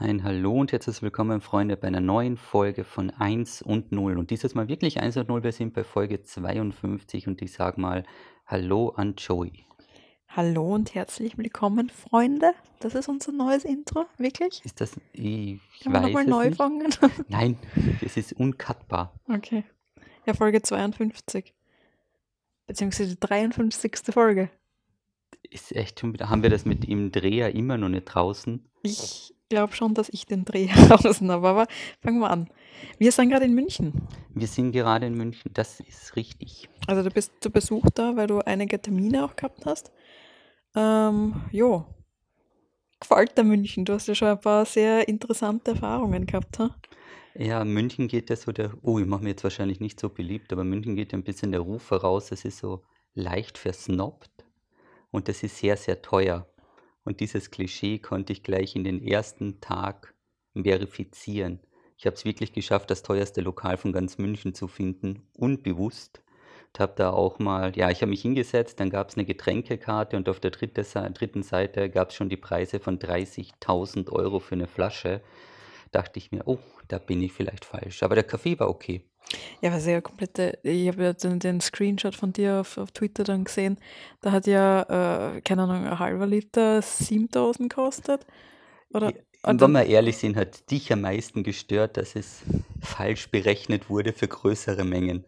Ein Hallo und herzlich willkommen, Freunde, bei einer neuen Folge von 1 und 0. Und dieses Mal wirklich 1 und 0. Wir sind bei Folge 52 und ich sage mal Hallo an Joey. Hallo und herzlich willkommen, Freunde. Das ist unser neues Intro, wirklich? Ist das. Ich Können wir weiß nochmal neu nicht. fangen? Nein, es ist uncutbar. Okay. Ja, Folge 52. Beziehungsweise die 53. Folge. Ist echt schon wieder. Haben wir das mit dem Dreher immer noch nicht draußen? Ich glaube schon, dass ich den Dreh draußen habe, aber fangen wir an. Wir sind gerade in München. Wir sind gerade in München, das ist richtig. Also du bist zu Besuch da, weil du einige Termine auch gehabt hast. Ähm, jo. Gefällt dir München? Du hast ja schon ein paar sehr interessante Erfahrungen gehabt, ha? Ja, München geht ja so der. Oh, ich mache mir jetzt wahrscheinlich nicht so beliebt, aber München geht ja ein bisschen der Ruf voraus, es ist so leicht versnobbt und das ist sehr, sehr teuer. Und dieses Klischee konnte ich gleich in den ersten Tag verifizieren. Ich habe es wirklich geschafft, das teuerste Lokal von ganz München zu finden, unbewusst. Und habe da auch mal, ja, ich habe mich hingesetzt, dann gab es eine Getränkekarte und auf der dritte, dritten Seite gab es schon die Preise von 30.000 Euro für eine Flasche. Dachte ich mir, oh, da bin ich vielleicht falsch. Aber der Kaffee war okay. Ja, was ja komplette, ich habe ja den, den Screenshot von dir auf, auf Twitter dann gesehen, da hat ja, äh, keine Ahnung, ein halber Liter 7000 gekostet. Oder? Ja, Und Wenn dann, wir ehrlich sind, hat dich am meisten gestört, dass es falsch berechnet wurde für größere Mengen.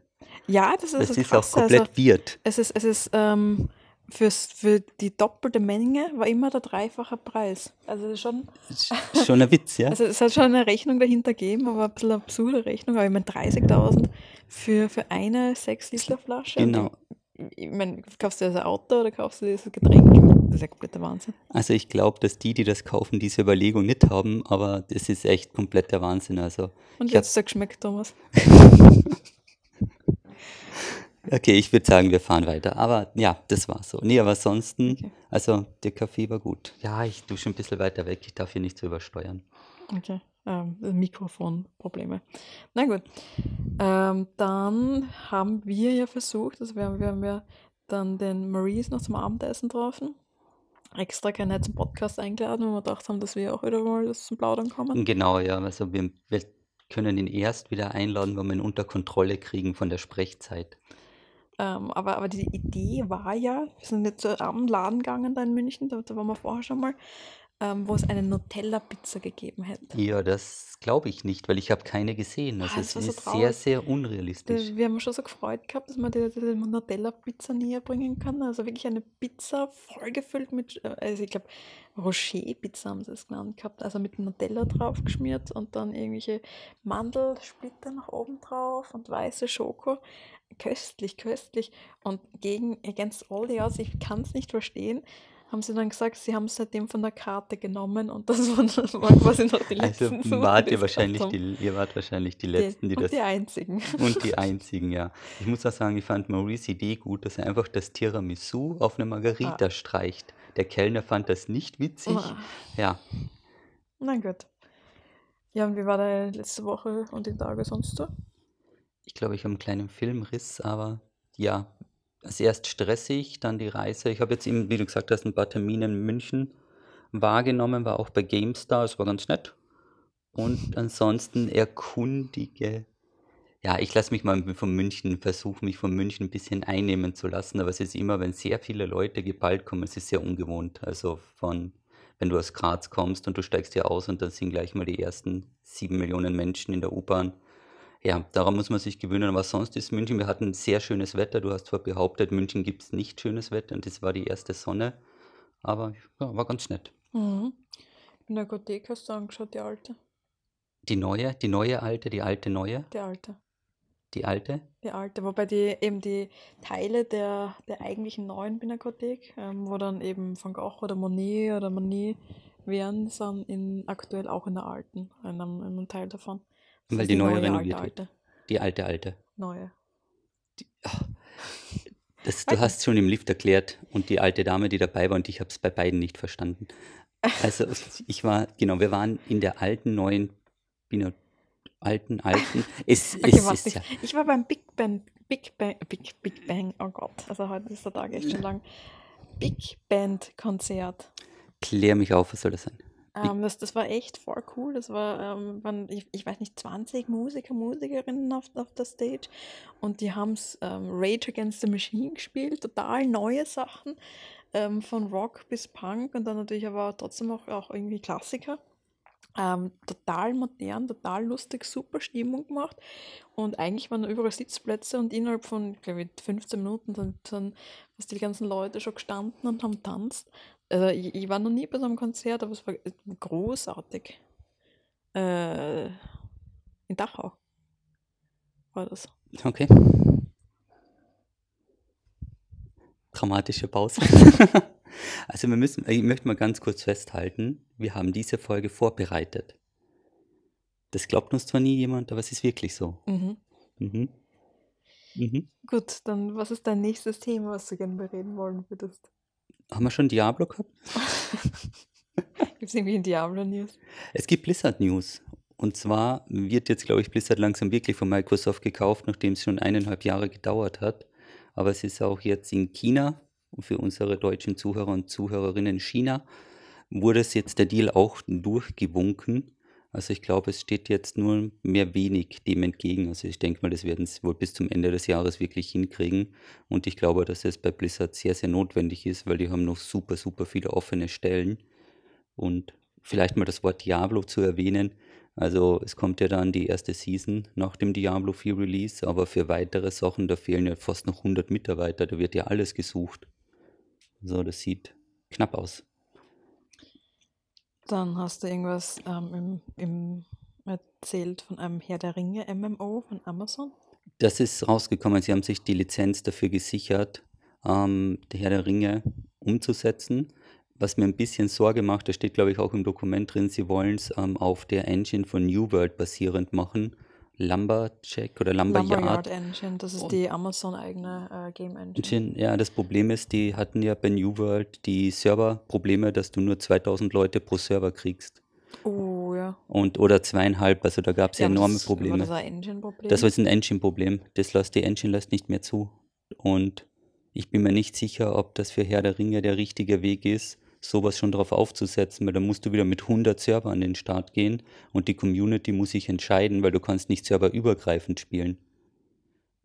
ja, das ist Das das ist auch Krasse. Also, komplett weird. es ist, es ist ähm, fürs, für die doppelte Menge war immer der dreifache Preis. Also, das ist schon, Schon ein Witz, ja? also es hat schon eine Rechnung dahinter gegeben, aber ein bisschen eine absurde Rechnung. Aber ich meine, 30.000 für, für eine 6-Liter-Flasche. Und Genau. ich, meine, kaufst du das Auto oder kaufst du dieses Getränk? Das ist ja kompletter Wahnsinn. Also ich glaube, dass die, die das kaufen, diese Überlegung nicht haben, aber das ist echt kompletter Wahnsinn. Also Und jetzt hat geschmeckt, Thomas. okay, ich würde sagen, wir fahren weiter. Aber ja, das war so. Nee, aber ansonsten, Okay. also der Kaffee war gut. Ja, ich tue schon ein bisschen weiter weg. Ich darf hier nicht so übersteuern. Okay. Ähm, Mikrofonprobleme. Na gut. Ähm, dann haben wir ja versucht, also wir haben, wir haben ja dann den Maurice noch zum Abendessen getroffen. Extra keinen zum Podcast eingeladen, weil wir gedacht haben, dass wir auch wieder mal zum Plaudern kommen. Genau, ja, also wir, wir können ihn erst wieder einladen, wenn wir ihn unter Kontrolle kriegen von der Sprechzeit. Ähm, aber, aber die Idee war ja, wir sind jetzt zu einem Laden gegangen da in München, da, da waren wir vorher schon mal, ähm, wo es eine Nutella-Pizza gegeben hätte. Ja, das glaube ich nicht, weil ich habe keine gesehen. Also Ah, es das war so ist sehr, traurig. sehr unrealistisch. wir haben uns schon so gefreut gehabt, dass man die, die Nutella-Pizza näher bringen kann. Also wirklich eine Pizza vollgefüllt mit, äh, also ich glaube, Rocher-Pizza haben sie es genannt gehabt. Also mit Nutella drauf geschmiert und dann irgendwelche Mandelsplitter nach oben drauf und weiße Schoko. Köstlich, köstlich. Und gegen Against All the Odds, ich kann es nicht verstehen, haben sie dann gesagt, sie haben es seitdem von der Karte genommen und das waren, waren quasi noch die Also letzten Suchen, wart die ihr wahrscheinlich die, ihr wart wahrscheinlich die Die, Letzten, die und das die einzigen. und die einzigen, ja. Ich muss auch sagen, ich fand Maurice Idee gut, dass er einfach das Tiramisu auf eine Ah, Margarita streicht. Der Kellner fand das nicht witzig. ah. Ja, Na gut. Ja, und wie war deine letzte Woche und die Tage sonst so? ich glaube, ich habe einen kleinen Filmriss, aber ja, also erst stressig, dann die Reise. Ich habe jetzt eben, wie du gesagt hast, ein paar Termine in München wahrgenommen, war auch bei GameStar, es war ganz nett. Und ansonsten erkundige. Ja, ich lasse mich mal von München, versuche mich von München ein bisschen einnehmen zu lassen, aber es ist immer, wenn sehr viele Leute geballt kommen, es ist sehr ungewohnt. Also von, wenn du aus Graz kommst und du steigst hier aus und dann sind gleich mal die ersten sieben Millionen Menschen in der U-Bahn. Ja, daran muss man sich gewöhnen, aber sonst ist München, wir hatten sehr schönes Wetter. Du hast zwar behauptet, München gibt es nicht schönes Wetter und das war die erste Sonne, aber ja, war ganz nett. Mhm. In der Apotheke hast du angeschaut, die alte. Die neue, die neue alte, die alte neue, Die alte. die alte. Die alte. Wobei die eben die Teile der, der eigentlichen neuen Pinakothek, ähm, wo dann eben Van Gogh oder Monet oder Manet wären, sind in, aktuell auch in der alten, in einem, in einem Teil davon. Weil die die neue neue, alte, renoviert wird. alte. Die alte, alte. Neue. Das, du hast schon im Lift erklärt und die alte Dame, die dabei war, und ich habe es bei beiden nicht verstanden. Also ich war, genau, wir waren in der alten, neuen, Pino, alten, alten. Es, Okay, es warte. ist Ich, ja, ich war beim Big Bang, Big Bang, Big, Big Bang, oh Gott, also heute ist der Tag echt schon lang. Big Band Konzert. klär mich auf, was soll das sein? Ähm, das, das war echt voll cool. Das war, ähm, waren, ich, ich weiß nicht, 20 Musiker, Musikerinnen auf, auf der Stage und die haben ähm, Rage Against the Machine gespielt, total neue Sachen, ähm, von Rock bis Punk und dann natürlich aber trotzdem auch, auch irgendwie Klassiker. Ähm, total modern, total lustig, super Stimmung gemacht. Und eigentlich waren überall Sitzplätze und innerhalb von, glaube ich, 15 Minuten sind, sind fast die ganzen Leute schon gestanden und haben tanzt. Also ich, ich war noch nie bei so einem Konzert, aber es war großartig. Äh, in Dachau war das. Okay. Dramatische Pause. Also wir müssen, ich möchte mal ganz kurz festhalten, wir haben diese Folge vorbereitet. Das glaubt uns zwar nie jemand, aber es ist wirklich so. Mhm. Mhm. Mhm. Gut, dann was ist dein nächstes Thema, was du gerne bereden wollen würdest? Haben wir schon Diablo gehabt? Gibt es irgendwie ein Diablo-News? Es gibt Blizzard News. Und zwar wird jetzt, glaube ich, Blizzard langsam wirklich von Microsoft gekauft, nachdem es schon eineinhalb Jahre gedauert hat. Aber es ist auch jetzt in China und für unsere deutschen Zuhörer und Zuhörerinnen in China wurde es jetzt der Deal auch durchgewunken. Also ich glaube, es steht jetzt nur mehr wenig dem entgegen. Also ich denke mal, das werden sie wohl bis zum Ende des Jahres wirklich hinkriegen. Und ich glaube, dass es bei Blizzard sehr, sehr notwendig ist, weil die haben noch super, super viele offene Stellen. Und vielleicht mal das Wort Diablo zu erwähnen. Also es kommt ja dann die erste Season nach dem Diablo 4 Release, aber für weitere Sachen, da fehlen ja fast noch 100 Mitarbeiter, da wird ja alles gesucht. So, das sieht knapp aus. Dann hast du irgendwas ähm, im, im erzählt von einem Herr der Ringe MMO von Amazon. Das ist rausgekommen, sie haben sich die Lizenz dafür gesichert, ähm, der Herr der Ringe umzusetzen. Was mir ein bisschen Sorge macht, da steht glaube ich auch im Dokument drin, sie wollen es ähm, auf der Engine von New World basierend machen. Lumberjack oder Lumberyard. Lumberyard Engine, das ist die Amazon-eigene äh, Game Engine. Ja, das Problem ist, die hatten ja bei New World die Serverprobleme, dass du nur 2000 Leute pro Server kriegst. Oh, ja. Und, oder zweieinhalb, also da gab es ja, Ja, enorme das, Probleme. war das ein Engine-Problem? Das war jetzt ein Engine-Problem. Das lässt die Engine lässt nicht mehr zu. Und ich bin mir nicht sicher, ob das für Herr der Ringe der richtige Weg ist, sowas schon drauf aufzusetzen, weil dann musst du wieder mit 100 Servern an den Start gehen und die Community muss sich entscheiden, weil du kannst nicht serverübergreifend spielen.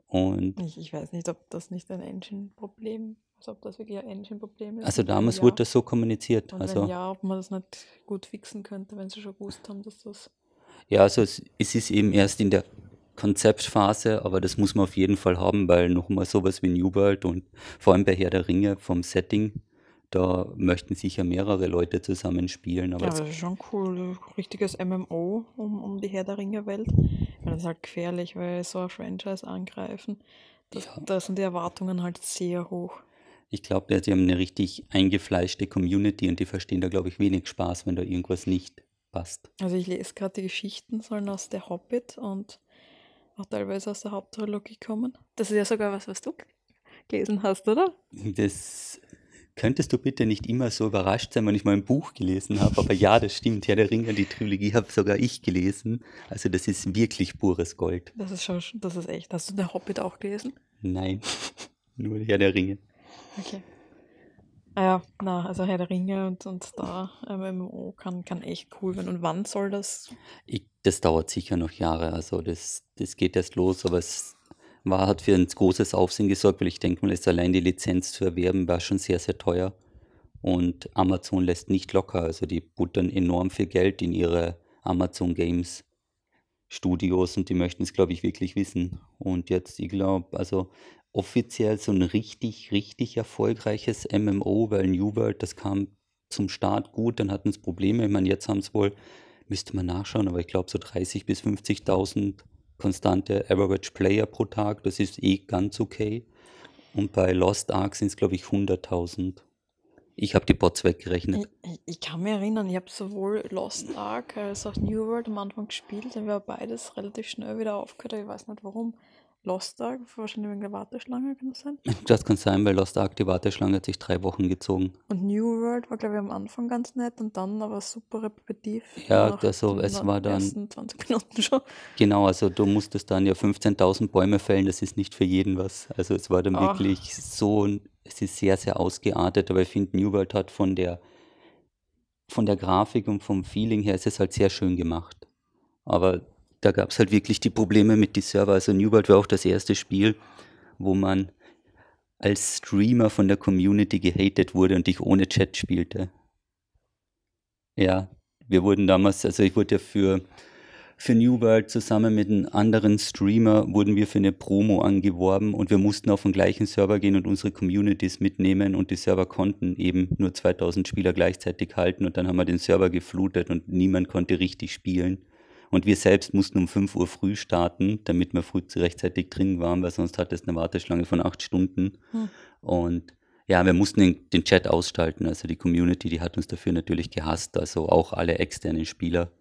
Und ich, ich weiß nicht, ob das nicht ein Engine-Problem also ob das wirklich ein Engine-Problem ist. also damals ja, wurde das so kommuniziert. und Also ja, ob man das nicht gut fixen könnte, wenn sie schon gewusst haben, dass das. ja, also es, es ist eben erst in der Konzeptphase, aber das muss man auf jeden Fall haben, weil nochmal sowas wie New World und vor allem bei Herr der Ringe vom Setting, da möchten sicher mehrere Leute zusammenspielen, aber Ja, das das ist schon cool. Richtiges MMO um, um die Herr der Ringe-Welt. Ich meine, Das ist halt gefährlich, weil so ein Franchise angreifen. Das, Ja. Da sind die Erwartungen halt sehr hoch. Ich glaube, die haben eine richtig eingefleischte Community und die verstehen da, glaube ich, wenig Spaß, wenn da irgendwas nicht passt. Also ich lese gerade die Geschichten sollen aus der Hobbit und auch teilweise aus der Haupttrilogie kommen. Das ist ja sogar was, was du gelesen hast, oder? Das könntest du bitte nicht immer so überrascht sein, wenn ich mal ein Buch gelesen habe, aber ja, das stimmt. Herr der Ringe, die Trilogie habe sogar ich gelesen. Also das ist wirklich pures Gold. Das ist schon, das ist echt. Hast du der Hobbit auch gelesen? Nein, nur Herr der Ringe. Okay. Ah ja, na, also Herr der Ringe und, und da MMO kann, kann echt cool werden. Und wann soll das? Ich, das dauert sicher noch Jahre. Also das, das geht erst los, aber es war, hat für ein großes Aufsehen gesorgt, weil ich denke mal, ist allein die Lizenz zu erwerben, war schon sehr, sehr teuer. Und Amazon lässt nicht locker. Also die buttern enorm viel Geld in ihre Amazon Games Studios und die möchten es, glaube ich, wirklich wissen. Und jetzt, ich glaube, also offiziell so ein richtig, richtig erfolgreiches MMO, weil New World, das kam zum Start gut, dann hatten es Probleme. Ich meine, jetzt haben es wohl, müsste man nachschauen, aber ich glaube so 30.000 bis 50.000 konstante Average Player pro Tag, das ist eh ganz okay. Und bei Lost Ark sind es, glaube ich, 100.000. Ich habe die Bots weggerechnet. Ich, ich, kann mich erinnern, ich habe sowohl Lost Ark als auch New World am Anfang gespielt, dann war beides relativ schnell wieder aufgehört, ich weiß nicht warum. Lost Ark, wahrscheinlich wegen der Warteschlange, kann das sein? Das kann sein, weil Lost Ark, die Warteschlange hat sich drei Wochen gezogen. Und New World war, glaube ich, am Anfang ganz nett und dann aber super repetitiv. Ja, also es war dann, ersten 20 Minuten schon. genau, also du musstest dann ja 15.000 Bäume fällen, das ist nicht für jeden was. Also es war dann Ach, wirklich so, es ist sehr, sehr ausgeartet, aber ich finde, New World hat von der von der Grafik und vom Feeling her ist es halt sehr schön gemacht. Aber da gab es halt wirklich die Probleme mit die Server. Also New World war auch das erste Spiel, wo man als Streamer von der Community gehatet wurde und ich ohne Chat spielte. Ja, wir wurden damals, also ich wurde ja für, für New World zusammen mit einem anderen Streamer, wurden wir für eine Promo angeworben und wir mussten auf den gleichen Server gehen und unsere Communities mitnehmen und die Server konnten eben nur 2000 Spieler gleichzeitig halten und dann haben wir den Server geflutet und niemand konnte richtig spielen. Und wir selbst mussten um 5 Uhr früh starten, damit wir früh rechtzeitig drin waren, weil sonst hat es eine Warteschlange von acht Stunden. Hm. Und ja, wir mussten den, den Chat ausschalten. Also die Community, die hat uns dafür natürlich gehasst, also auch alle externen Spieler,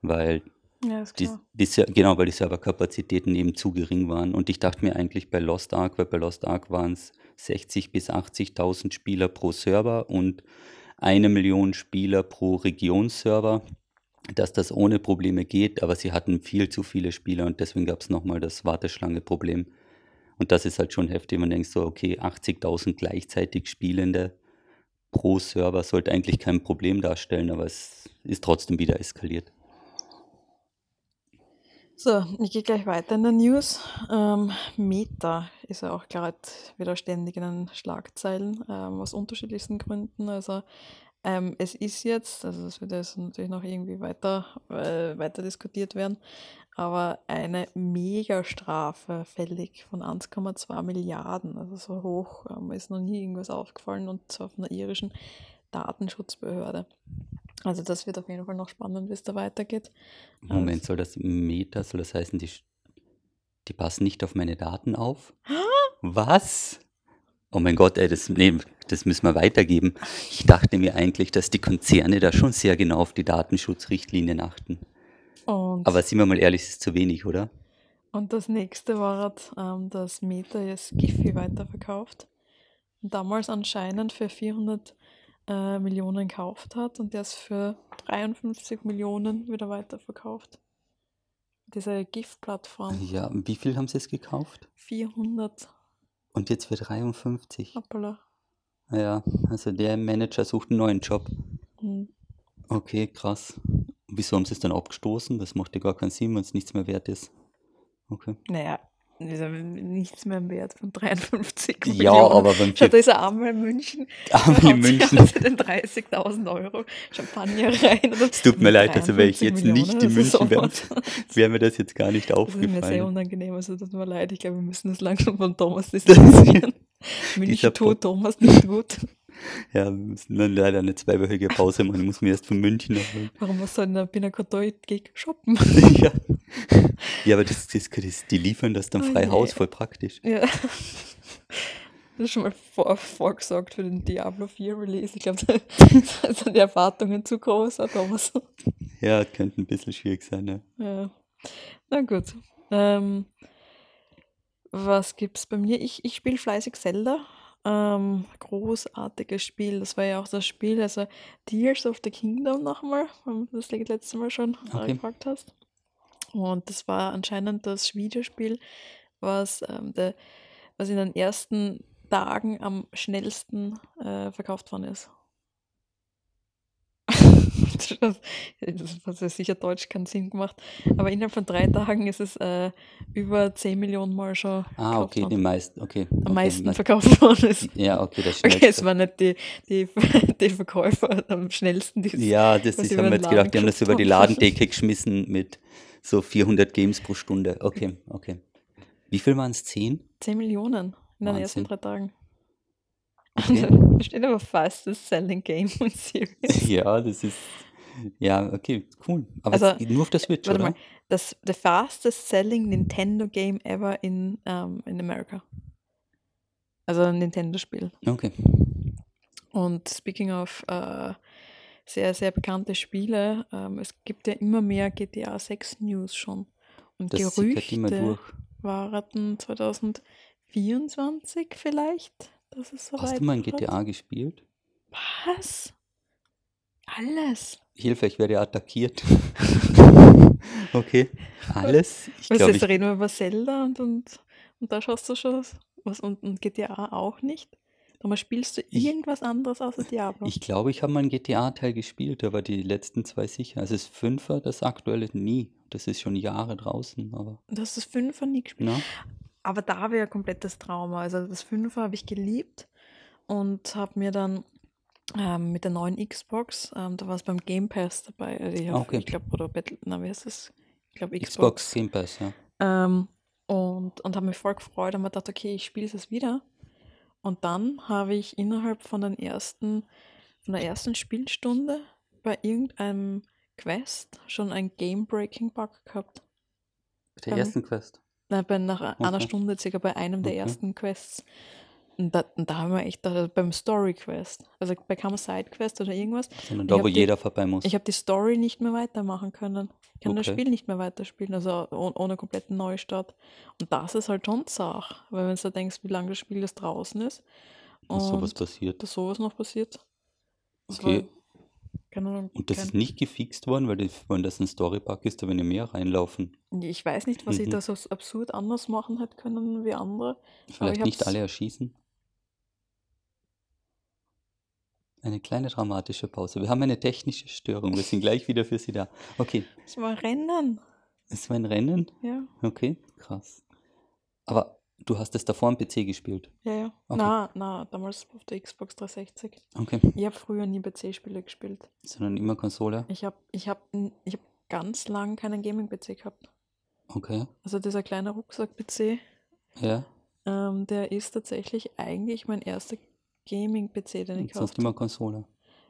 weil Ja, die, die, genau, weil die Serverkapazitäten eben zu gering waren. Und ich dachte mir eigentlich bei Lost Ark, weil bei Lost Ark waren es 60.000 bis 80.000 Spieler pro Server und eine Million Spieler pro Regionsserver, dass das ohne Probleme geht, aber sie hatten viel zu viele Spieler und deswegen gab es nochmal das Warteschlange-Problem. Und das ist halt schon heftig. Man denkt so, okay, 80.000 gleichzeitig Spielende pro Server sollte eigentlich kein Problem darstellen, aber es ist trotzdem wieder eskaliert. So, ich gehe gleich weiter in den News. Ähm, Meta ist ja auch gerade wieder ständig in den Schlagzeilen, ähm, aus unterschiedlichsten Gründen. Also ähm, es ist jetzt, also das wird jetzt natürlich noch irgendwie weiter, äh, weiter diskutiert werden, aber eine Megastrafe fällig von 1,2 Milliarden. Also so hoch ähm, ist noch nie irgendwas aufgefallen und zwar von der irischen Datenschutzbehörde. Also das wird auf jeden Fall noch spannend, wie es da weitergeht. Moment, soll das Meta, soll das heißen, die, die passen nicht auf meine Daten auf? Was? Oh mein Gott, ey, das, nee, das müssen wir weitergeben. Ich dachte mir eigentlich, dass die Konzerne da schon sehr genau auf die Datenschutzrichtlinien achten. Und Aber sind wir mal ehrlich, es ist zu wenig, oder? Und das nächste war, halt, ähm, dass Meta jetzt Giphy weiterverkauft. Und damals anscheinend für 400 äh, Millionen gekauft hat und jetzt für 53 Millionen wieder weiterverkauft. Diese GIF-Plattform. Ja, wie viel haben sie es gekauft? 400 Und jetzt für 53. Hoppala. Ja, also der Manager sucht einen neuen Job. Hm. Okay, krass. Wieso haben sie es dann abgestoßen? Das macht ja gar keinen Sinn, wenn es nichts mehr wert ist. Okay. Naja, ist ja nichts mehr im Wert von 53 Ja, Millionen. aber beim Schau, da ist er einmal in München. Da in München. haut sie den 30.000 Euro Champagner rein. Es tut mir leid, also wäre ich 53 jetzt nicht in Millionen, also München, wäre wäre mir das jetzt gar nicht Das ist mir sehr aufgefallen. unangenehm, also tut mir leid. Ich glaube, wir müssen das langsam von Thomas distanzieren. München tut Thomas nicht gut. Ja, wir müssen dann leider eine zweiwöchige Pause machen. Ich muss mir erst von München erholen. Warum muss so ein Pinakotoi-Gig shoppen? ja. Ja, aber das, das, das, die liefern das dann Oh frei je. Haus, voll praktisch. Ja. Das ist schon mal vor, vorgesorgt für den Diablo 4 Release. Ich glaube, da sind die Erwartungen zu groß, auch Thomas. Ja, könnte ein bisschen schwierig sein, ja. Ja. Na gut. Ähm, was gibt's bei mir? Ich, ich spiele fleißig Zelda. Ähm, großartiges Spiel. Das war ja auch das Spiel, also Tears of the Kingdom nochmal, wenn du das letzte Mal schon Okay. gefragt hast. Und das war anscheinend das Videospiel, was, ähm, der, was in den ersten Tagen am schnellsten äh, verkauft worden ist. das, das hat ja sicher Deutsch keinen Sinn gemacht. Aber innerhalb von drei Tagen ist es äh, über 10 Millionen Mal schon Ah, okay, die worden. meisten, okay. Am okay, meisten verkauft worden ist. Ja, okay, das Okay, es waren nicht die, die, die Verkäufer am schnellsten, die Ja, das was ist, haben wir jetzt gedacht, die haben das über die. Ladendecke geschmissen mit so 400 Games pro Stunde. Okay, okay. Wie viel waren es? 10? 10 Millionen in den ersten Wahnsinn. drei Tagen. Okay. Steht aber fastest selling game in Series. Ja, das ist. Ja, okay, cool. Aber Also, nur auf der Switch, Warte oder? mal, das the fastest selling Nintendo game ever in, ähm, in America. Also ein Nintendo-Spiel. Okay. Und speaking of äh, sehr, sehr bekannte Spiele, ähm, es gibt ja immer mehr GTA 6 News schon. Und Das sickert immer Gerüchte durch. waren 2024 vielleicht, dass es Hast soweit du mal ein wird. GTA gespielt? Was? Alles? Hilfe, ich werde attackiert. okay. Alles? Ich Was glaube, jetzt ich. reden wir über Zelda und, und, und da schaust du schon was und, und GTA auch nicht. Aber spielst du Ich- irgendwas anderes außer Diablo? Ich glaube, ich habe mal einen GTA-Teil gespielt, aber die letzten zwei sicher. Also das Fünfer, das aktuelle nie. Das ist schon Jahre draußen, aber Du hast das Fünfer nie gespielt. na, Aber da wäre komplettes Trauma. Also das Fünfer habe ich geliebt und habe mir dann ähm, mit der neuen Xbox, ähm, da war es beim Game Pass dabei. Also ich, okay. ich glaube, oder Battle, na, wie heißt das? Ich glaube Xbox Xbox. Game Pass, ja. Ähm, und und habe mich voll gefreut und mir gedacht, okay, ich spiele es wieder. Und dann habe ich innerhalb von den ersten, von der ersten Spielstunde bei irgendeinem Quest schon einen Game-Breaking-Bug gehabt. Bei der ersten Quest. Na, bei, nach einer Okay. Stunde circa bei einem der Okay. ersten Quests. Und da, und da haben wir echt gedacht, also beim Story Quest, also bei keinem Side Quest oder irgendwas, Sondern ich da, wo die- jeder vorbei muss. ich habe die Story nicht mehr weitermachen können. Ich kann das Okay. Spiel nicht mehr weiterspielen, also oh- ohne kompletten Neustart. Und das ist halt schon Sach, weil wenn du denkst, wie lange das Spiel jetzt draußen ist Dass sowas und passiert. dass sowas noch passiert. Das Okay. Ahnung, Und das kein- ist nicht gefixt worden, weil das, wenn das ein Story-Bug ist, da werden ja mehr reinlaufen. ich weiß nicht, was ich Mhm. da so absurd anders machen hätte können wie andere. Vielleicht ich nicht alle erschießen. Eine kleine dramatische Pause. Wir haben eine technische Störung. Wir sind gleich wieder für Sie da. Okay, Es war Rennen. es war ein Rennen. Ja, Okay, krass. Aber du hast es davor am PC gespielt. ja, ja. Okay. Na, na, damals auf der Xbox 360. Okay. Ich habe früher nie PC-Spiele gespielt. Sondern immer Konsole. Ich habe ich hab, ich hab ganz lang keinen Gaming-PC gehabt. Okay. Also dieser kleine Rucksack-PC, Ja. ähm, der ist tatsächlich eigentlich mein erster Gaming-PC, den ich Und sonst gekauft immer. Konsole.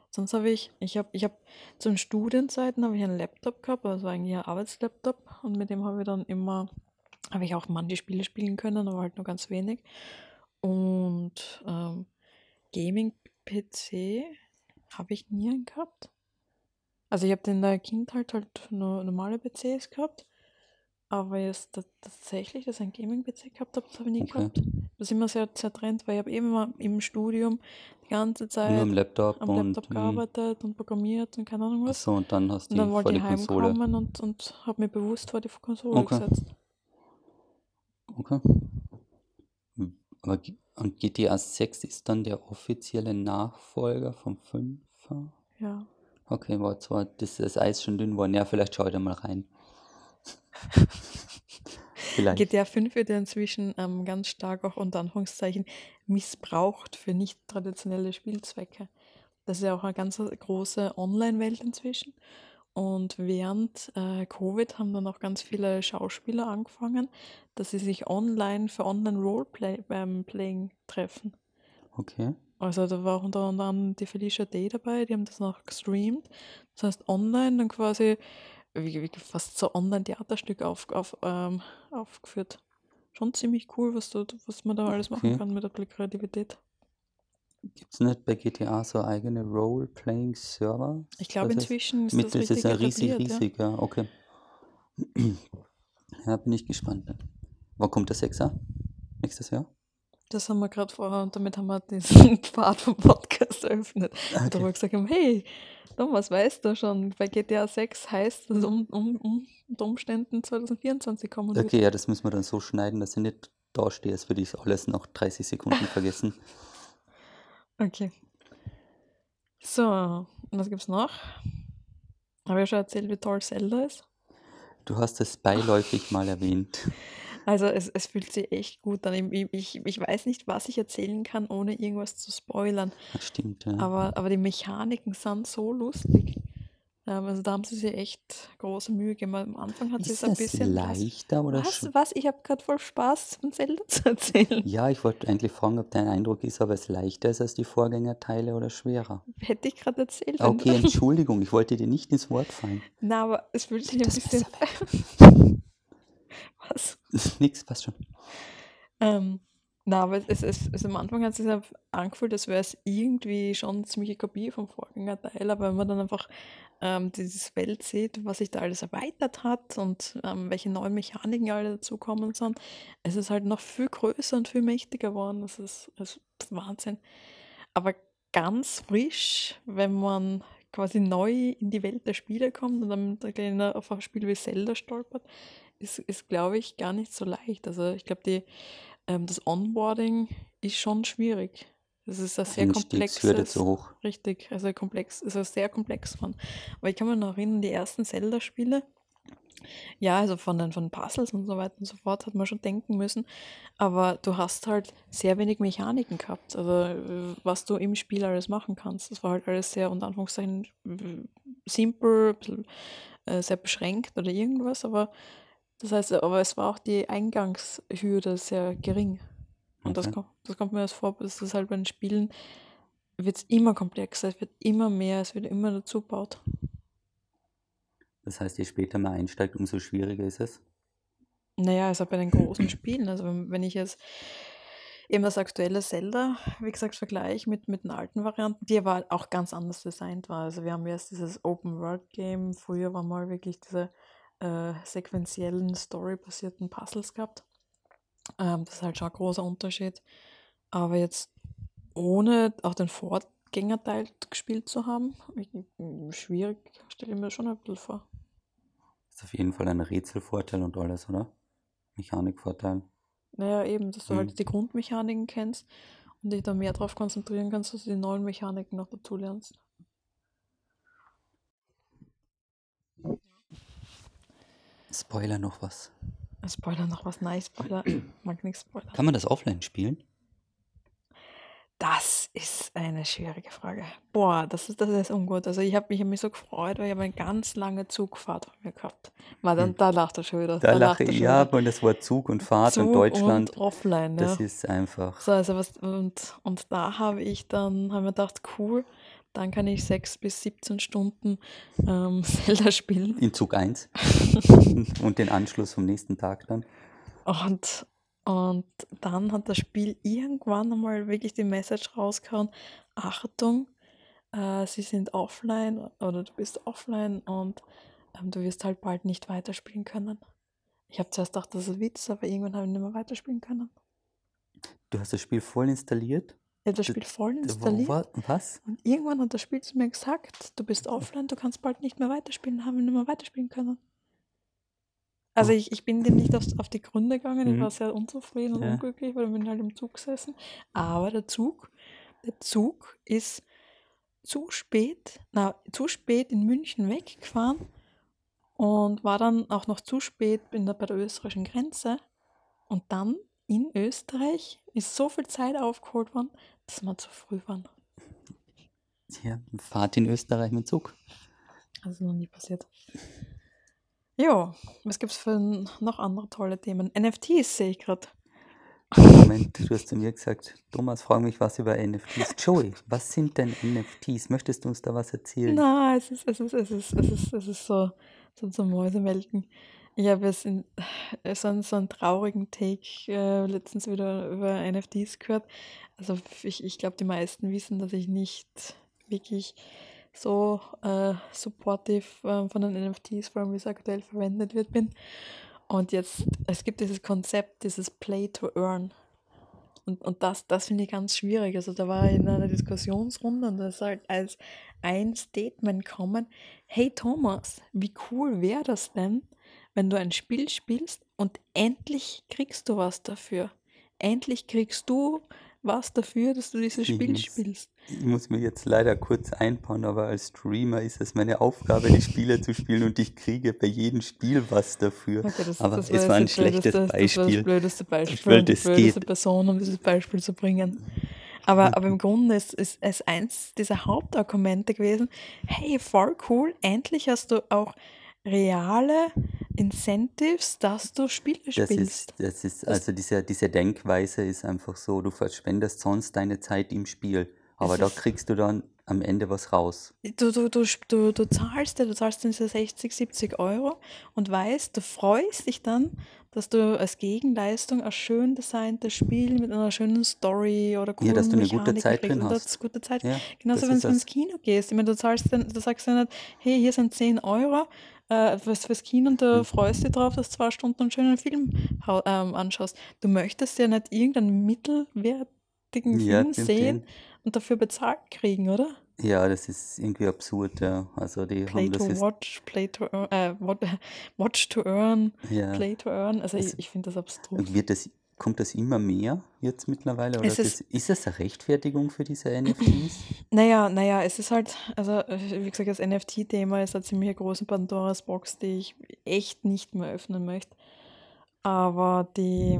Sonst habe ich, ich habe, ich habe zu den Studienzeiten habe ich einen Laptop gehabt, also eigentlich ein Arbeitslaptop und mit dem habe ich dann immer, habe ich auch manche Spiele spielen können, aber halt nur ganz wenig. Und ähm, Gaming-PC habe ich nie einen gehabt. Also ich habe in der Kindheit halt nur normale PCs gehabt, aber jetzt ta- tatsächlich, dass ich einen Gaming-PC gehabt habe, das habe ich nie Okay. gehabt. Das ist immer sehr zertrennt, weil ich habe eben immer im Studium die ganze Zeit Nur am Laptop am und. Laptop mh. gearbeitet und programmiert und keine Ahnung was. Achso, und dann hast Und du dann die wollte vor die ich Konsole. heimkommen und, und habe mir bewusst vor die Konsole Okay. gesetzt. Okay. Hm, Aber G- und GTA 6 ist dann der offizielle Nachfolger vom 5er? Ja. Okay, war zwar das, das Eis schon dünn geworden. Ja, vielleicht schau ich da mal rein. vielleicht. GTA 5 wird ja inzwischen ähm, ganz stark auch unter Anführungszeichen missbraucht für nicht traditionelle Spielzwecke. Das ist ja auch eine ganz große Online-Welt inzwischen. Und während äh, Covid haben dann auch ganz viele Schauspieler angefangen, dass sie sich online für Online-Roleplaying treffen. Okay. Also da war auch unter anderem die Felicia Day dabei, die haben das noch gestreamt. Das heißt online dann quasi fast so Online-Theaterstück auf, auf, ähm, aufgeführt. Schon ziemlich cool, was, du, was man da alles machen Okay. kann mit der Kreativität. Gibt es nicht bei GTA so eigene Role-Playing-Server? Ich glaube inzwischen ist Mit, das das ist ja riesig, riesig, ja. Okay. Ja, bin ich gespannt. Wann kommt der Sechser? Nächstes Jahr? Das haben wir gerade vorher und damit haben wir diesen Pfad vom Podcast eröffnet. Und da Okay. wir gesagt hey, Thomas, weißt du schon, bei GTA 6 heißt es um, um, um, unter Umständen 2024 kommen. Okay, ja, das müssen wir dann so schneiden, dass ich nicht da stehe, als würde ich alles nach 30 Sekunden vergessen. Okay. So, und was gibt's noch? Habe ich schon erzählt, wie toll Zelda ist. Du hast es beiläufig mal erwähnt. Also es, es fühlt sich echt gut an. Ich, ich, ich weiß nicht, was ich erzählen kann, ohne irgendwas zu spoilern. Das stimmt, ja. Aber, aber die Mechaniken sind so lustig. Ähm, also da haben sie sich echt große Mühe gegeben. Am Anfang hat sie es Ist ein bisschen... leichter oder Was? Was? Ich habe gerade voll Spaß, von Zelda zu erzählen. Ja, ich wollte eigentlich fragen, ob dein Eindruck ist, ob es leichter ist als die Vorgängerteile oder schwerer. Hätte ich gerade erzählt. Okay, Entschuldigung, ich wollte dir nicht ins Wort fallen. Na, aber es fühlt sich ein bisschen... Was? Nix, passt schon. Ähm, na, aber es, es, es, am Anfang hat es sich angefühlt, als wäre es irgendwie schon eine ziemliche Kopie vom Vorgängerteil, aber wenn man dann einfach ähm, dieses Welt sieht, was sich da alles erweitert hat und ähm, welche neuen Mechaniken alle dazukommen sind, es ist halt noch viel größer und viel mächtiger geworden. Das ist, das ist Wahnsinn. Aber ganz frisch, wenn man quasi neu in die Welt der Spiele kommt und dann auf ein Spiel wie Zelda stolpert, ist, ist glaube ich, gar nicht so leicht. Also ich glaube, ähm, das Onboarding ist schon schwierig. Es ist ein sehr komplexes, zu hoch. richtig, also komplex, also sehr komplex von. Aber ich kann mich noch erinnern, die ersten Zelda-Spiele, ja, also von den von Puzzles und so weiter und so fort hat man schon denken müssen, aber du hast halt sehr wenig Mechaniken gehabt, also was du im Spiel alles machen kannst. Das war halt alles sehr unter Anführungszeichen simpel, äh, sehr beschränkt oder irgendwas, aber das heißt, aber es war auch die Eingangshürde sehr gering. Und das, kommt, das kommt mir als vor, das ist halt bei den Spielen wird es immer komplexer, es wird immer mehr, es wird immer dazu gebaut. Das heißt, je später man einsteigt, umso schwieriger ist es. Naja, also bei den großen Spielen, also wenn, ich jetzt eben das aktuelle Zelda, wie gesagt, vergleiche mit, mit den alten Varianten, die aber auch ganz anders designt war. Also wir haben jetzt dieses Open-World-Game, früher war mal wirklich diese äh, sequentiellen, storybasierten Puzzles gehabt. Ähm, das ist halt schon ein großer Unterschied. Aber jetzt ohne auch den Vorgängerteil gespielt zu haben, ich, schwierig, stelle ich mir schon ein bisschen vor. Ist auf jeden Fall ein Rätselvorteil und alles, oder? Mechanikvorteil. Naja, eben, dass du Mhm. halt die Grundmechaniken kennst und dich da mehr darauf konzentrieren kannst, dass du die neuen Mechaniken noch dazu lernst. Spoiler noch was. Spoiler noch was, nein, Spoiler, mag nichts Spoiler. Kann man das offline spielen? Das ist eine schwierige Frage. Boah, das ist, das ist ungut. Also ich habe mich, hab mich so gefreut, weil ich habe eine ganz lange Zugfahrt von mir gehabt. War dann, Hm. da lacht er schon wieder. Da lache lacht er ich, ja, aber das Wort Zug und Fahrt und Zug Deutschland, und offline, ja. das ist einfach. So, also was, und, und da habe ich dann, habe mir gedacht, cool, dann kann ich sechs bis 17 Stunden ähm, Zelda spielen. In Zug 1 und den Anschluss vom nächsten Tag dann. Und, und dann hat das Spiel irgendwann einmal wirklich die Message rausgehauen, Achtung, äh, sie sind offline oder du bist offline und ähm, du wirst halt bald nicht weiterspielen können. Ich habe zuerst gedacht, das ist ein Witz, aber irgendwann habe ich nicht mehr weiterspielen können. Du hast das Spiel voll installiert? Ich habe das Spiel voll installiert wa- Was? und irgendwann hat das Spiel zu mir gesagt, du bist offline, du kannst bald nicht mehr weiterspielen, haben wir nicht mehr weiterspielen können. Also Oh. ich, ich bin dem nicht auf, auf die Gründe gegangen, ich Mhm. war sehr unzufrieden und Ja. unglücklich, weil ich bin halt im Zug gesessen. Aber der Zug, der Zug ist zu spät, na, zu spät in München weggefahren und war dann auch noch zu spät in der, bei der österreichischen Grenze. Und dann in Österreich ist so viel Zeit aufgeholt worden, dass wir zu früh waren. Ja, Fahrt in Österreich mit Zug. Also noch nie passiert. Jo, was gibt's für n- noch andere tolle Themen? NFTs sehe ich gerade. Moment, du hast zu mir gesagt, Thomas, frag mich was über NFTs. Joey, was sind denn NFTs? Möchtest du uns da was erzählen? Na, es ist, es ist, es ist, es ist, es ist so, so, so Mäusemelken. Habe jetzt in, äh, so, einen, so einen traurigen Take äh, letztens wieder über NFTs gehört. Also ich, ich glaube, die meisten wissen, dass ich nicht wirklich so äh, supportive äh, von den NFTs, vor allem wie es aktuell verwendet wird, bin. Und jetzt, es gibt dieses Konzept, dieses Play to Earn. Und, und das, das finde ich ganz schwierig. Also da war ich in einer Diskussionsrunde und da ist halt als ein Statement kommen, hey Thomas, wie cool wäre das denn, wenn du ein Spiel spielst und endlich kriegst du was dafür. Endlich kriegst du was dafür, dass du dieses Ich Spiel muss, spielst. ich muss mir jetzt leider kurz einbauen, aber als Streamer ist es meine Aufgabe, die Spiele zu spielen und ich kriege bei jedem Spiel was dafür. Okay, das, Aber das es war ein das schlechtes blödeste, das war das Beispiel. blödeste Ich Beispiel es blödeste geht. Person, um dieses Beispiel zu bringen. Aber, aber im Grunde ist, ist es eins dieser Hauptargumente gewesen, hey, voll cool, endlich hast du auch reale Incentives, dass du Spiele Das spielst. ist, das ist, also diese, diese Denkweise ist einfach so, du verschwendest sonst deine Zeit im Spiel, aber da kriegst du dann am Ende was raus. du, du, du, du, du zahlst du zahlst diese 60, 70 Euro und weißt, du freust dich dann, dass du als Gegenleistung ein schön designtes Spiel mit einer schönen Story oder Ja, dass coolen du eine gute Zeit drin hast. gute Zeit. Ja, Genauso, das wenn du ins. Kino gehst. Ich meine, du zahlst dann, du sagst ja nicht, hey, hier sind 10 Euro äh, fürs, fürs Kino und du Hm. freust dich drauf, dass du zwei Stunden einen schönen Film ähm, anschaust. Du möchtest ja nicht irgendeinen mittelwertigen Ja, Film sehen und dafür bezahlt kriegen, oder? ja, das ist irgendwie absurd, ja. Also die Play haben das to watch, play to earn, äh, wat- watch to earn, ja, play to earn. Also ich, es ich finde das abstrus. wird das kommt das immer mehr jetzt mittlerweile? Oder Es ist, es, ist das eine Rechtfertigung für diese NFTs? naja, naja, es ist halt, also wie gesagt, das NFT-Thema ist eine ziemlich große Pandoras Box, die ich echt nicht mehr öffnen möchte. Aber die,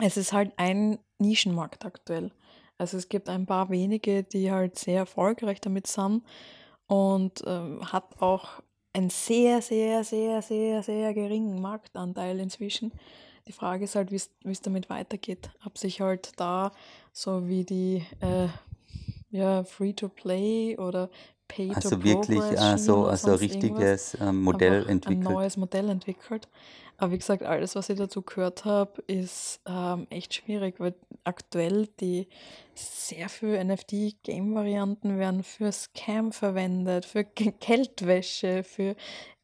es ist halt ein Nischenmarkt aktuell. Also es gibt ein paar wenige, die halt sehr erfolgreich damit sind und ähm, hat auch einen sehr, sehr, sehr, sehr, sehr geringen Marktanteil inzwischen. Die Frage ist halt, wie es damit weitergeht. Ob sich halt da so wie die äh, ja, Free-to-Play oder Also wirklich äh, also irgendwas richtiges ähm, Modell einfach ein entwickelt. neues Modell entwickelt. Aber wie gesagt, alles, was ich dazu gehört habe, ist ähm, echt schwierig, weil aktuell die sehr viele NFT-Game-Varianten werden für Scam verwendet, für Ge- Geldwäsche, für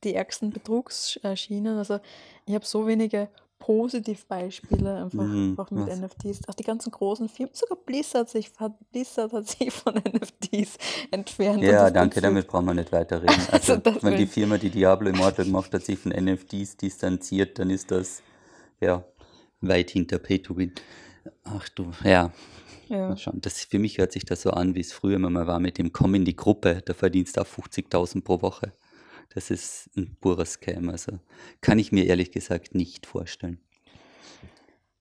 die ärgsten Betrugsschienen. Also ich habe so wenige Positivbeispiele einfach, Mhm, einfach mit was? NFTs. Auch die ganzen großen Firmen, sogar Blizzard, sich, hat, Blizzard hat sich von NFTs entfernt Ja, danke, damit brauchen wir nicht weiterreden. Also Also, wenn die Firma, die Diablo Immortal gemacht hat, sich von NFTs distanziert, dann ist das ja weit hinter Pay to Win. Ach du, ja, ja. schauen. Das, für mich hört sich das so an, wie es früher immer mal war mit dem Komm in die Gruppe, da verdienst du auch 50.000 pro Woche. Das ist ein purer Scam, also kann ich mir ehrlich gesagt nicht vorstellen.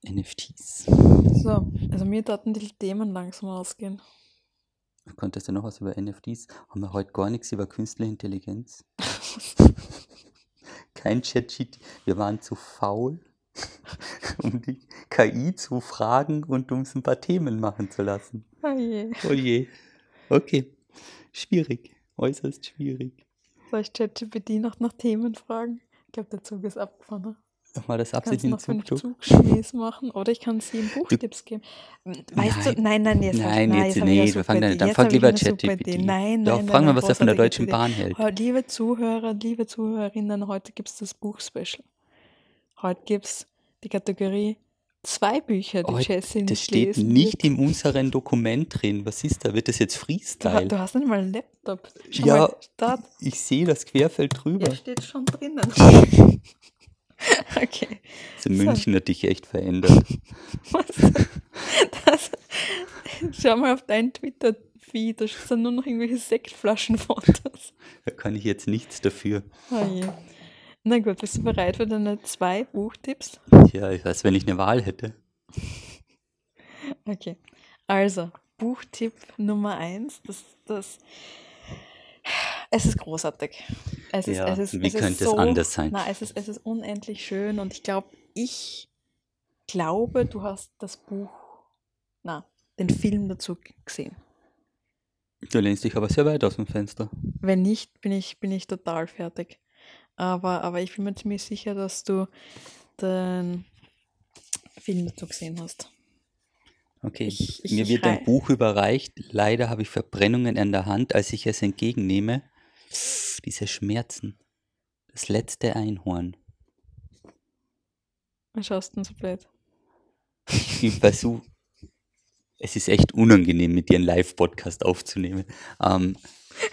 NFTs. So, also mir taten die Themen langsam ausgehen. Konntest du noch was über NFTs? Haben wir heute gar nichts über künstliche Intelligenz? Kein Chat-Sheet. Wir waren zu faul, um die KI zu fragen und uns ein paar Themen machen zu lassen. Oh je. Oh je. Okay. Schwierig. Äußerst schwierig. Soll ich ChatGPT noch nach Themen fragen? Ich glaube, der Zug ist abgefahren. ne? Nochmal das Ich kann es absichtliche noch Zugzug. Zugschmiss machen oder ich kann sie ihm Du, Buchtipps geben. Weißt du, nein, nein, nein, jetzt nein, nein, jetzt, jetzt ich eine nee, wir fangen dann, dann Jetzt frag lieber. ChatGPT. Nein, Doch, nein, fragen nein, wir, was er von der Deutschen. Bahn hält. Liebe Zuhörer, liebe Zuhörerinnen, heute gibt es das Buchspecial. Heute gibt es die Kategorie zwei Bücher, die Oh, Jessie das nicht steht lesen nicht wird. in unserem Dokument drin. Was ist da? Wird das jetzt Du, Freestyle? du hast nicht mal einen Laptop. Schau Ja, mal, da, ich sehe das Querfeld ja, drüber. steht schon drinnen. Okay, Also so. München hat dich echt verändert. Was? Das, schau mal auf deinen Twitter-Feed, da sind nur noch irgendwelche Sektflaschenfotos. Da kann ich jetzt nichts dafür. Oh je. Na gut, bist du bereit für deine zwei Buchtipps? Ja, ich weiß, wenn ich eine Wahl hätte. Okay, also Buchtipp Nummer eins, das, das, es ist großartig. Es ist, es Ja, ist, wie es ist könnte es so, anders sein? na, es ist, es ist unendlich schön und ich glaube, ich glaube, du hast das Buch, na, den Film dazu gesehen. Du lehnst dich aber sehr weit aus dem Fenster. Wenn nicht, bin ich, bin ich total fertig. Aber, aber ich bin mir ziemlich sicher, dass du den Film dazu gesehen hast. Okay, Ich, ich, mir ich wird ein Buch überreicht. Leider habe ich Verbrennungen an der Hand, als ich es entgegennehme. Diese Schmerzen. Das letzte Einhorn. Was schaust du denn so blöd? Ich versuche, es ist echt unangenehm, mit dir einen Live-Podcast aufzunehmen. Ähm,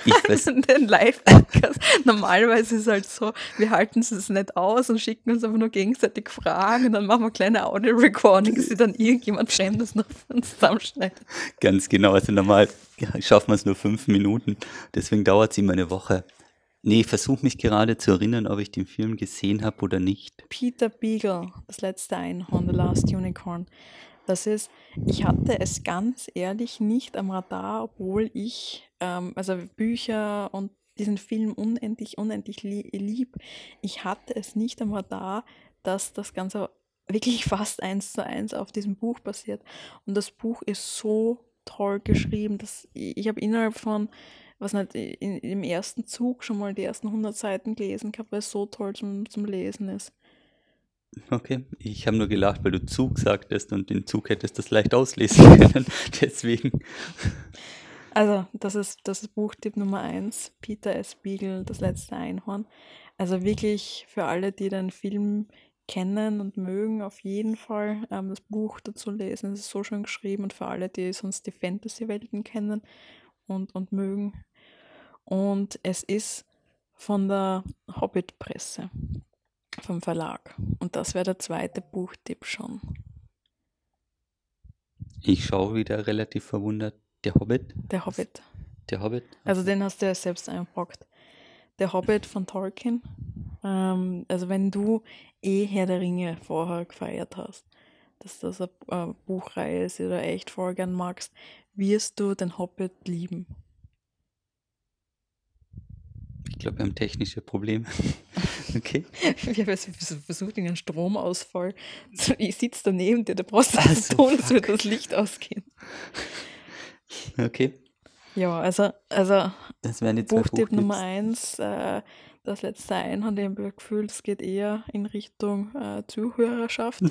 ich vers Den Live-Podcast. Normalerweise ist es halt so, wir halten es nicht aus und schicken uns einfach nur gegenseitig Fragen und dann machen wir kleine Audio-Recordings, die dann irgendjemand Fremdes noch für uns zusammenschneidet. ganz genau, also normal schaffen wir es nur fünf Minuten. Deswegen dauert es immer eine Woche. Nee, ich versuche mich gerade zu erinnern, ob ich den Film gesehen habe oder nicht. Peter Beagle, das letzte Einhorn, The Last Unicorn. Das ist, ich hatte es ganz ehrlich nicht am Radar, obwohl ich, ähm, also Bücher und diesen Film unendlich, unendlich lie- lieb. Ich hatte es nicht am Radar, dass das Ganze wirklich fast eins zu eins auf diesem Buch basiert. Und das Buch ist so toll geschrieben, dass ich, ich habe innerhalb von, was nicht, in, im ersten Zug schon mal die ersten 100 Seiten gelesen gehabt, weil es so toll zum, zum Lesen ist. Okay, ich habe nur gelacht, weil du Zug sagtest und den Zug hättest das leicht auslesen können. Deswegen. Also, das ist, das ist Buchtipp Nummer eins, Peter S. Beagle, das letzte Einhorn. Also wirklich für alle, die den Film kennen und mögen, auf jeden Fall ähm, das Buch dazu lesen. Es ist so schön geschrieben und für alle, die sonst die Fantasy-Welten kennen und, und mögen. Und es ist von der Hobbit-Presse, vom Verlag. Und das wäre der zweite Buchtipp schon. Ich schaue wieder relativ verwundert. Der Hobbit? Der Hobbit. Der Hobbit? Also den hast du ja selbst eingebrockt. Der Hobbit von Tolkien. Ähm, also wenn du eh Herr der Ringe vorher gefeiert hast, dass das eine äh, Buchreihe ist, die du echt voll gern magst, wirst du den Hobbit lieben. Ich glaube, wir haben technische Probleme. okay. Wir haben versucht, einen Stromausfall. Ich sitze daneben dir, da brauchst du das so, tun, als würde das Licht ausgehen. Okay. Ja, also, also das wären die Buchtipp Nummer eins, äh, das letzte Einhand, ich habe Gefühl, es geht eher in Richtung äh, Zuhörerschaft.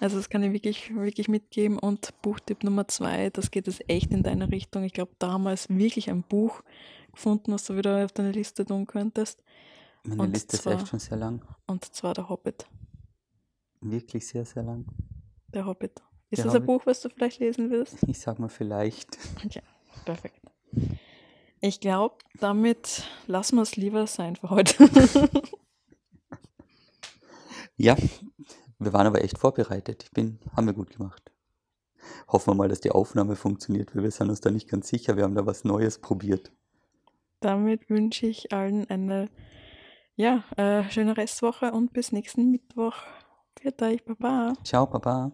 Also das kann ich wirklich, wirklich mitgeben. Und Buchtipp Nummer zwei, das geht jetzt echt in deine Richtung. Ich glaube, damals wirklich ein Buch gefunden, was du wieder auf deine Liste tun könntest. Meine und Liste zwar, ist echt schon sehr lang. Und zwar der Hobbit. Wirklich sehr, sehr lang. Der Hobbit. Ist der das Hobbit? ein Buch, was du vielleicht lesen willst? Ich sag mal vielleicht. Okay, perfekt. Ich glaube, damit lassen wir es lieber sein für heute. ja, wir waren aber echt vorbereitet. Ich bin, haben wir gut gemacht. Hoffen wir mal, dass die Aufnahme funktioniert, weil wir sind uns da nicht ganz sicher. Wir haben da was Neues probiert. Damit wünsche ich allen eine ja, äh, schöne Restwoche und bis nächsten Mittwoch. Für euch, Baba. Ciao, Baba.